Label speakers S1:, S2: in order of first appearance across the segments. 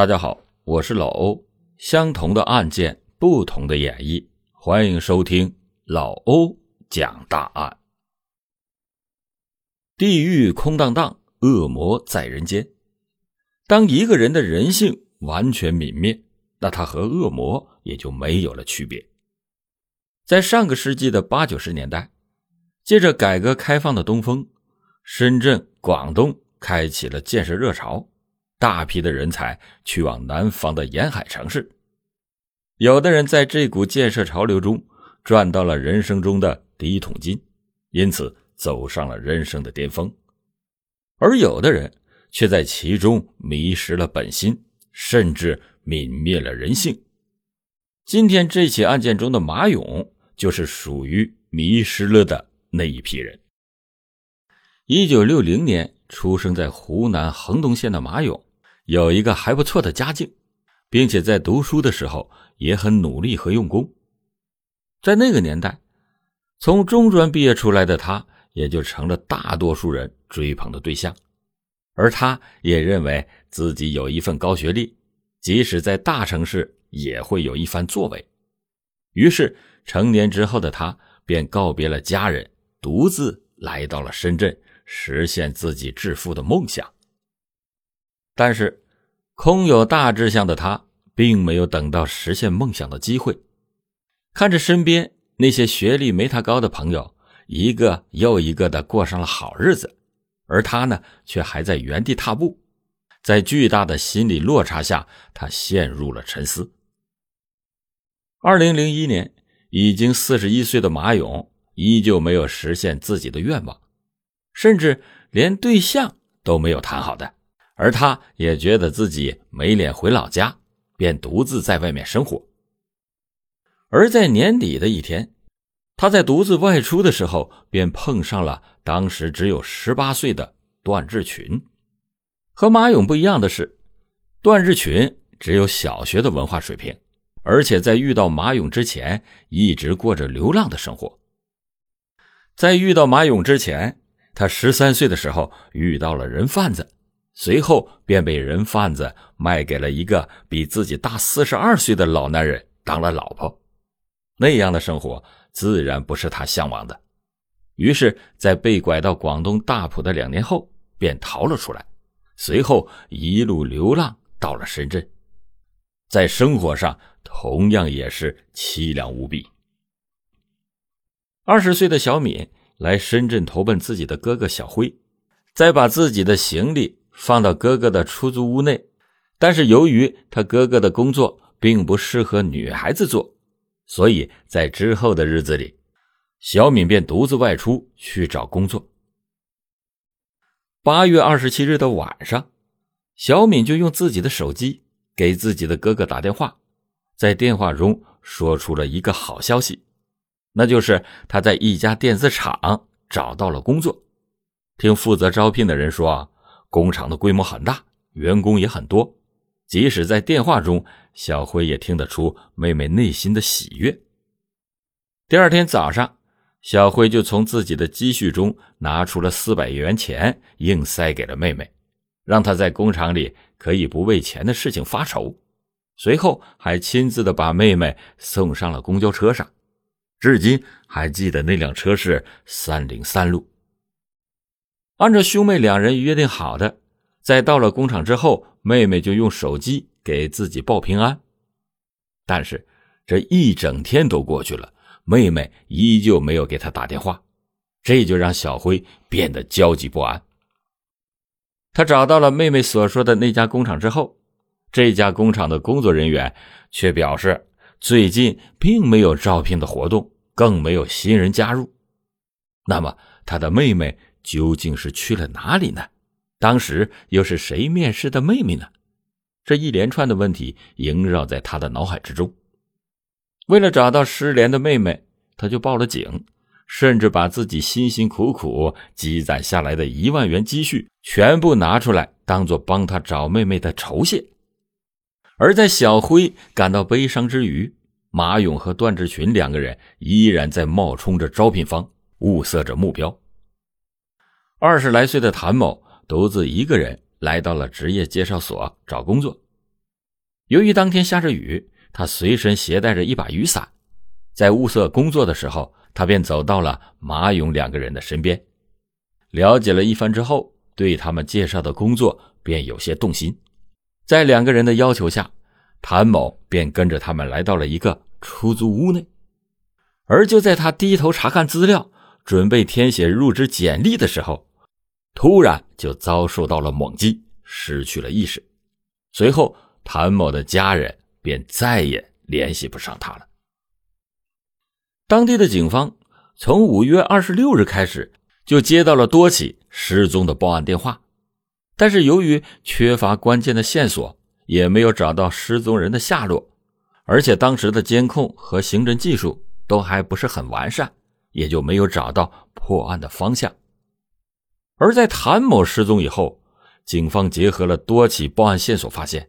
S1: 大家好，我是老欧。相同的案件，不同的演绎，欢迎收听老欧讲大案。地狱空荡荡，恶魔在人间。当一个人的人性完全泯灭，那他和恶魔也就没有了区别。在上个世纪的八九十年代，借着改革开放的东风，深圳、广东开启了建设热潮。大批的人才去往南方的沿海城市，有的人在这股建设潮流中赚到了人生中的第一桶金，因此走上了人生的巅峰；而有的人却在其中迷失了本心，甚至泯灭了人性。今天这起案件中的马勇就是属于迷失了的那一批人。一九六零年出生在湖南衡东县的马勇。有一个还不错的家境，并且在读书的时候也很努力和用功。在那个年代，从中专毕业出来的他，也就成了大多数人追捧的对象。而他也认为自己有一份高学历，即使在大城市也会有一番作为。于是，成年之后的他便告别了家人，独自来到了深圳，实现自己致富的梦想。但是，空有大志向的他，并没有等到实现梦想的机会。看着身边那些学历没他高的朋友，一个又一个的过上了好日子，而他呢，却还在原地踏步。在巨大的心理落差下，他陷入了沉思。二零零一年，已经四十一岁的马勇依旧没有实现自己的愿望，甚至连对象都没有谈好的。而他也觉得自己没脸回老家，便独自在外面生活。而在年底的一天，他在独自外出的时候，便碰上了当时只有十八岁的段志群。和马勇不一样的是，段志群只有小学的文化水平，而且在遇到马勇之前，一直过着流浪的生活。在遇到马勇之前，他十三岁的时候遇到了人贩子。随后便被人贩子卖给了一个比自己大四十二岁的老男人当了老婆，那样的生活自然不是他向往的。于是，在被拐到广东大埔的两年后，便逃了出来，随后一路流浪到了深圳，在生活上同样也是凄凉无比。二十岁的小敏来深圳投奔自己的哥哥小辉，再把自己的行李。放到哥哥的出租屋内，但是由于他哥哥的工作并不适合女孩子做，所以在之后的日子里，小敏便独自外出去找工作。八月二十七日的晚上，小敏就用自己的手机给自己的哥哥打电话，在电话中说出了一个好消息，那就是他在一家电子厂找到了工作。听负责招聘的人说。工厂的规模很大，员工也很多。即使在电话中，小辉也听得出妹妹内心的喜悦。第二天早上，小辉就从自己的积蓄中拿出了四百元钱，硬塞给了妹妹，让她在工厂里可以不为钱的事情发愁。随后，还亲自的把妹妹送上了公交车上，至今还记得那辆车是三零三路。按照兄妹两人约定好的，在到了工厂之后，妹妹就用手机给自己报平安。但是这一整天都过去了，妹妹依旧没有给他打电话，这就让小辉变得焦急不安。他找到了妹妹所说的那家工厂之后，这家工厂的工作人员却表示，最近并没有招聘的活动，更没有新人加入。那么他的妹妹？究竟是去了哪里呢？当时又是谁面试的妹妹呢？这一连串的问题萦绕在他的脑海之中。为了找到失联的妹妹，他就报了警，甚至把自己辛辛苦苦积攒下来的一万元积蓄全部拿出来，当做帮他找妹妹的酬谢。而在小辉感到悲伤之余，马勇和段志群两个人依然在冒充着招聘方，物色着目标。二十来岁的谭某独自一个人来到了职业介绍所找工作，由于当天下着雨，他随身携带着一把雨伞，在物色工作的时候，他便走到了马勇两个人的身边，了解了一番之后，对他们介绍的工作便有些动心。在两个人的要求下，谭某便跟着他们来到了一个出租屋内。而就在他低头查看资料，准备填写入职简历的时候，突然就遭受到了猛击，失去了意识。随后，谭某的家人便再也联系不上他了。当地的警方从五月二十六日开始就接到了多起失踪的报案电话，但是由于缺乏关键的线索，也没有找到失踪人的下落，而且当时的监控和刑侦技术都还不是很完善，也就没有找到破案的方向。而在谭某失踪以后，警方结合了多起报案线索，发现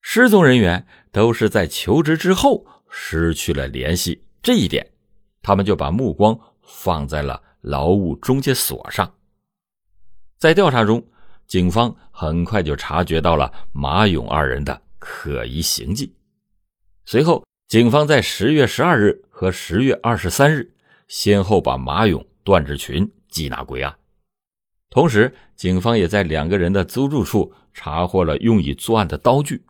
S1: 失踪人员都是在求职之后失去了联系。这一点，他们就把目光放在了劳务中介所上。在调查中，警方很快就察觉到了马勇二人的可疑行迹。随后，警方在十月十二日和十月二十三日，先后把马勇、段志群缉拿归案。同时，警方也在两个人的租住处查获了用以作案的刀具。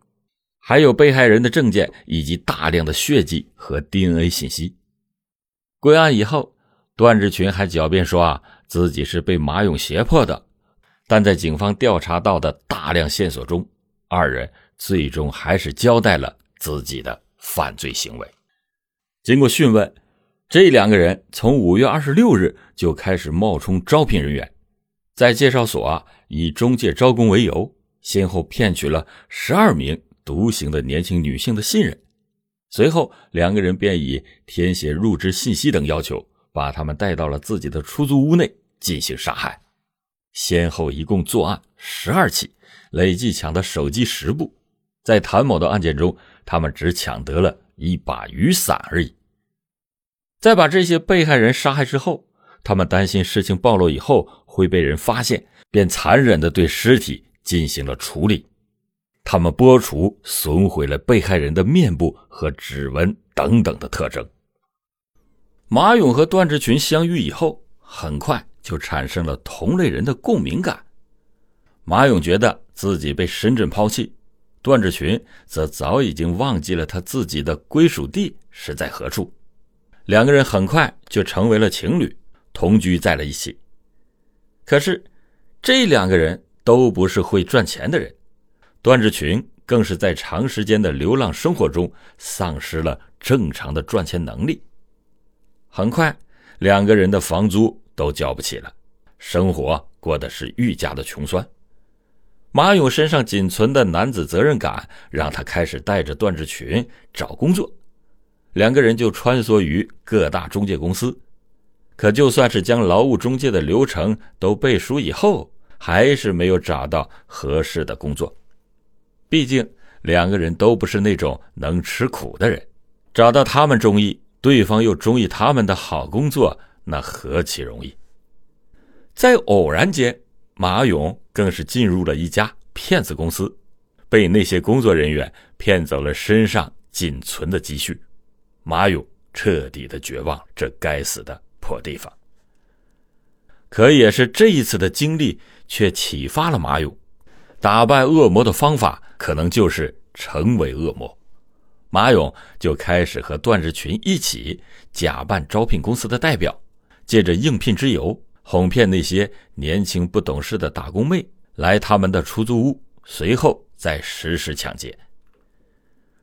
S1: 还有被害人的证件以及大量的血迹和 DNA 信息。归案以后，段志群还狡辩说啊自己是被马勇胁迫的，但在警方调查到的大量线索中，二人最终还是交代了自己的犯罪行为。经过讯问，这两个人从五月二十六日就开始冒充招聘人员，在介绍所啊以中介招工为由，先后骗取了十二名。独行的年轻女性的信任，随后两个人便以填写入职信息等要求，把他们带到了自己的出租屋内进行杀害，先后一共作案十二起，累计抢的手机十部。在谭某的案件中，他们只抢得了一把雨伞而已。在把这些被害人杀害之后，他们担心事情暴露以后会被人发现，便残忍地对尸体进行了处理。他们剥除、损毁了被害人的面部和指纹等等的特征。马勇和段志群相遇以后，很快就产生了同类人的共鸣感。马勇觉得自己被深圳抛弃，段志群则早已经忘记了他自己的归属地是在何处。两个人很快就成为了情侣，同居在了一起。可是，这两个人都不是会赚钱的人。段志群更是在长时间的流浪生活中丧失了正常的赚钱能力。很快，两个人的房租都交不起了，生活过得是愈加的穷酸。马勇身上仅存的男子责任感，让他开始带着段志群找工作。两个人就穿梭于各大中介公司，可就算是将劳务中介的流程都背熟以后，还是没有找到合适的工作。毕竟两个人都不是那种能吃苦的人，找到他们中意，对方又中意他们的好工作，那何其容易！在偶然间，马勇更是进入了一家骗子公司，被那些工作人员骗走了身上仅存的积蓄，马勇彻底的绝望这该死的破地方。可也是这一次的经历，却启发了马勇。打败恶魔的方法可能就是成为恶魔。马勇就开始和段志群一起假扮招聘公司的代表，借着应聘之由，哄骗那些年轻不懂事的打工妹来他们的出租屋，随后再实施抢劫。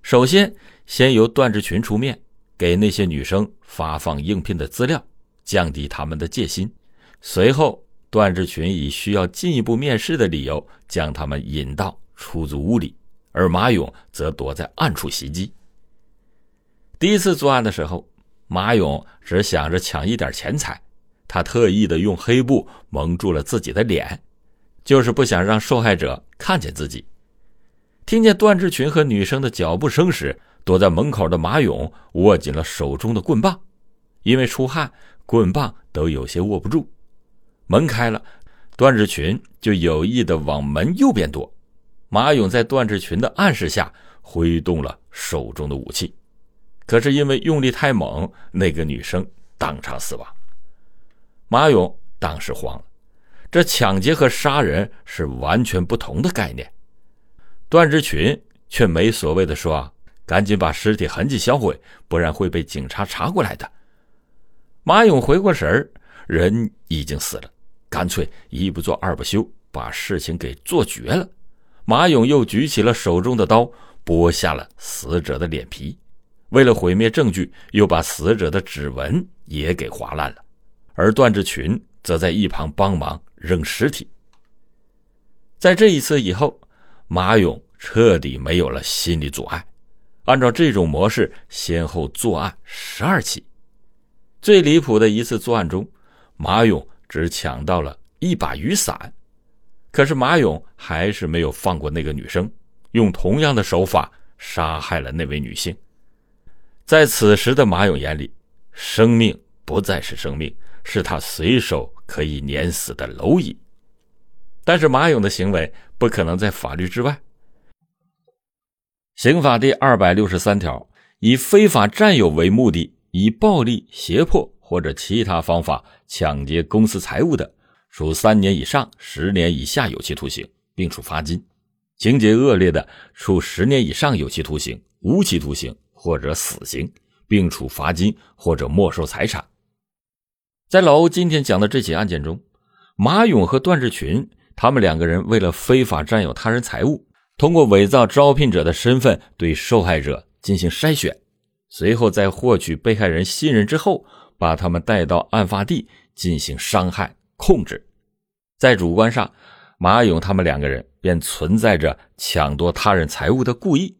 S1: 首先，先由段志群出面，给那些女生发放应聘的资料，降低他们的戒心。随后。段志群以需要进一步面试的理由，将他们引到出租屋里，而马勇则躲在暗处袭击。第一次作案的时候，马勇只想着抢一点钱财，他特意的用黑布蒙住了自己的脸，就是不想让受害者看见自己。听见段志群和女生的脚步声时，躲在门口的马勇握紧了手中的棍棒，因为出汗，棍棒都有些握不住。门开了，段志群就有意的往门右边躲，马勇在段志群的暗示下挥动了手中的武器，可是因为用力太猛，那个女生当场死亡。马勇当时慌了，这抢劫和杀人是完全不同的概念。段志群却没所谓的说：“赶紧把尸体痕迹销毁，不然会被警察查过来的。”马勇回过神儿，人已经死了，干脆一不做二不休，把事情给做绝了。马勇又举起了手中的刀，剥下了死者的脸皮，为了毁灭证据，又把死者的指纹也给划烂了。而段志群则在一旁帮忙扔尸体。在这一次以后，马勇彻底没有了心理阻碍，按照这种模式，先后作案十二起。最离谱的一次作案中，马勇只抢到了一把雨伞。可是马勇还是没有放过那个女生，用同样的手法杀害了那位女性。在此时的马勇眼里，生命不再是生命，是他随手可以碾死的蝼蚁。但是马勇的行为不可能在法律之外。刑法第二百六十三条，以非法占有为目的，以暴力、胁迫或者其他方法抢劫公私财物的。处三年以上十年以下有期徒刑，并处罚金；情节恶劣的，处十年以上有期徒刑、无期徒刑或者死刑，并处罚金或者没收财产。在老欧今天讲的这起案件中，马勇和段志群他们两个人为了非法占有他人财物，通过伪造招聘者的身份对受害者进行筛选，随后在获取被害人信任之后，把他们带到案发地进行伤害。控制，在主观上，马勇他们两个人便存在着抢夺他人财物的故意；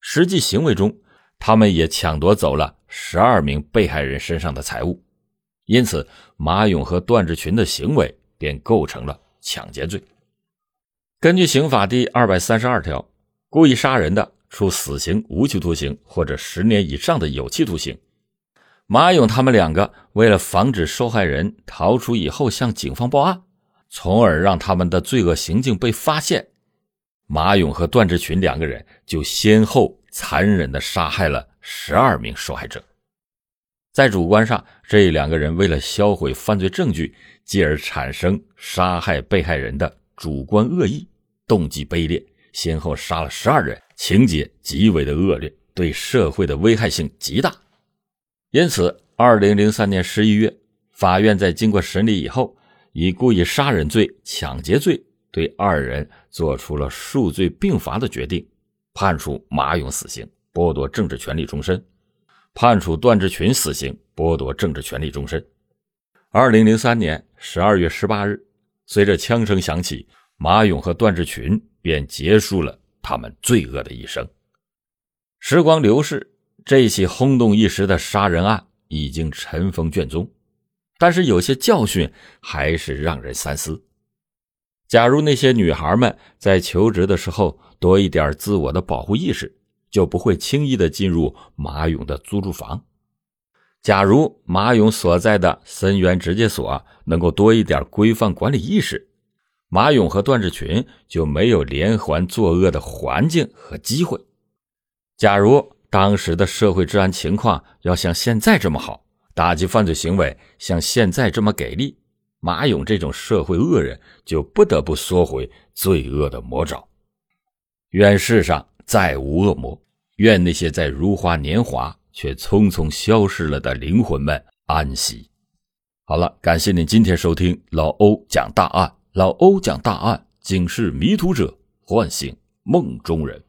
S1: 实际行为中，他们也抢夺走了十二名被害人身上的财物，因此，马勇和段志群的行为便构成了抢劫罪。根据刑法第二百三十二条，故意杀人的，处死刑、无期徒刑或者十年以上的有期徒刑。马勇他们两个为了防止受害人逃出以后向警方报案，从而让他们的罪恶行径被发现，马勇和段志群两个人就先后残忍地杀害了十二名受害者。在主观上，这两个人为了销毁犯罪证据，继而产生杀害被害人的主观恶意，动机卑劣，先后杀了十二人，情节极为的恶劣，对社会的危害性极大。因此，二零零三年十一月，法院在经过审理以后，以故意杀人罪、抢劫罪对二人作出了数罪并罚的决定，判处马勇死刑，剥夺政治权利终身；判处段志群死刑，剥夺政治权利终身。二零零三年十二月十八日，随着枪声响起，马勇和段志群便结束了他们罪恶的一生。时光流逝。这起轰动一时的杀人案已经尘封卷宗，但是有些教训还是让人三思。假如那些女孩们在求职的时候多一点自我的保护意识，就不会轻易的进入马勇的租住房；假如马勇所在的森源直接所能够多一点规范管理意识，马勇和段志群就没有连环作恶的环境和机会；假如。当时的社会治安情况要像现在这么好，打击犯罪行为像现在这么给力，马勇这种社会恶人就不得不缩回罪恶的魔爪。愿世上再无恶魔，愿那些在如花年华却匆匆消失了的灵魂们安息。好了，感谢您今天收听老欧讲大案，老欧讲大案，警示迷途者，唤醒梦中人。